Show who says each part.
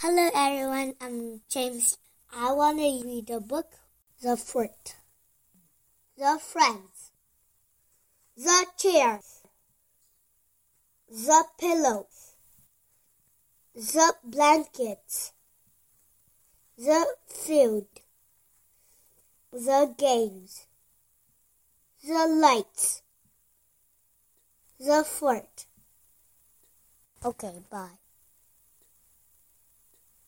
Speaker 1: Hello everyone, I'm James. I want to read the book The fruit, The Friends. The Chairs. The Pillows. The Blankets. The Field. The Games. The Lights. The Fort. Okay, bye.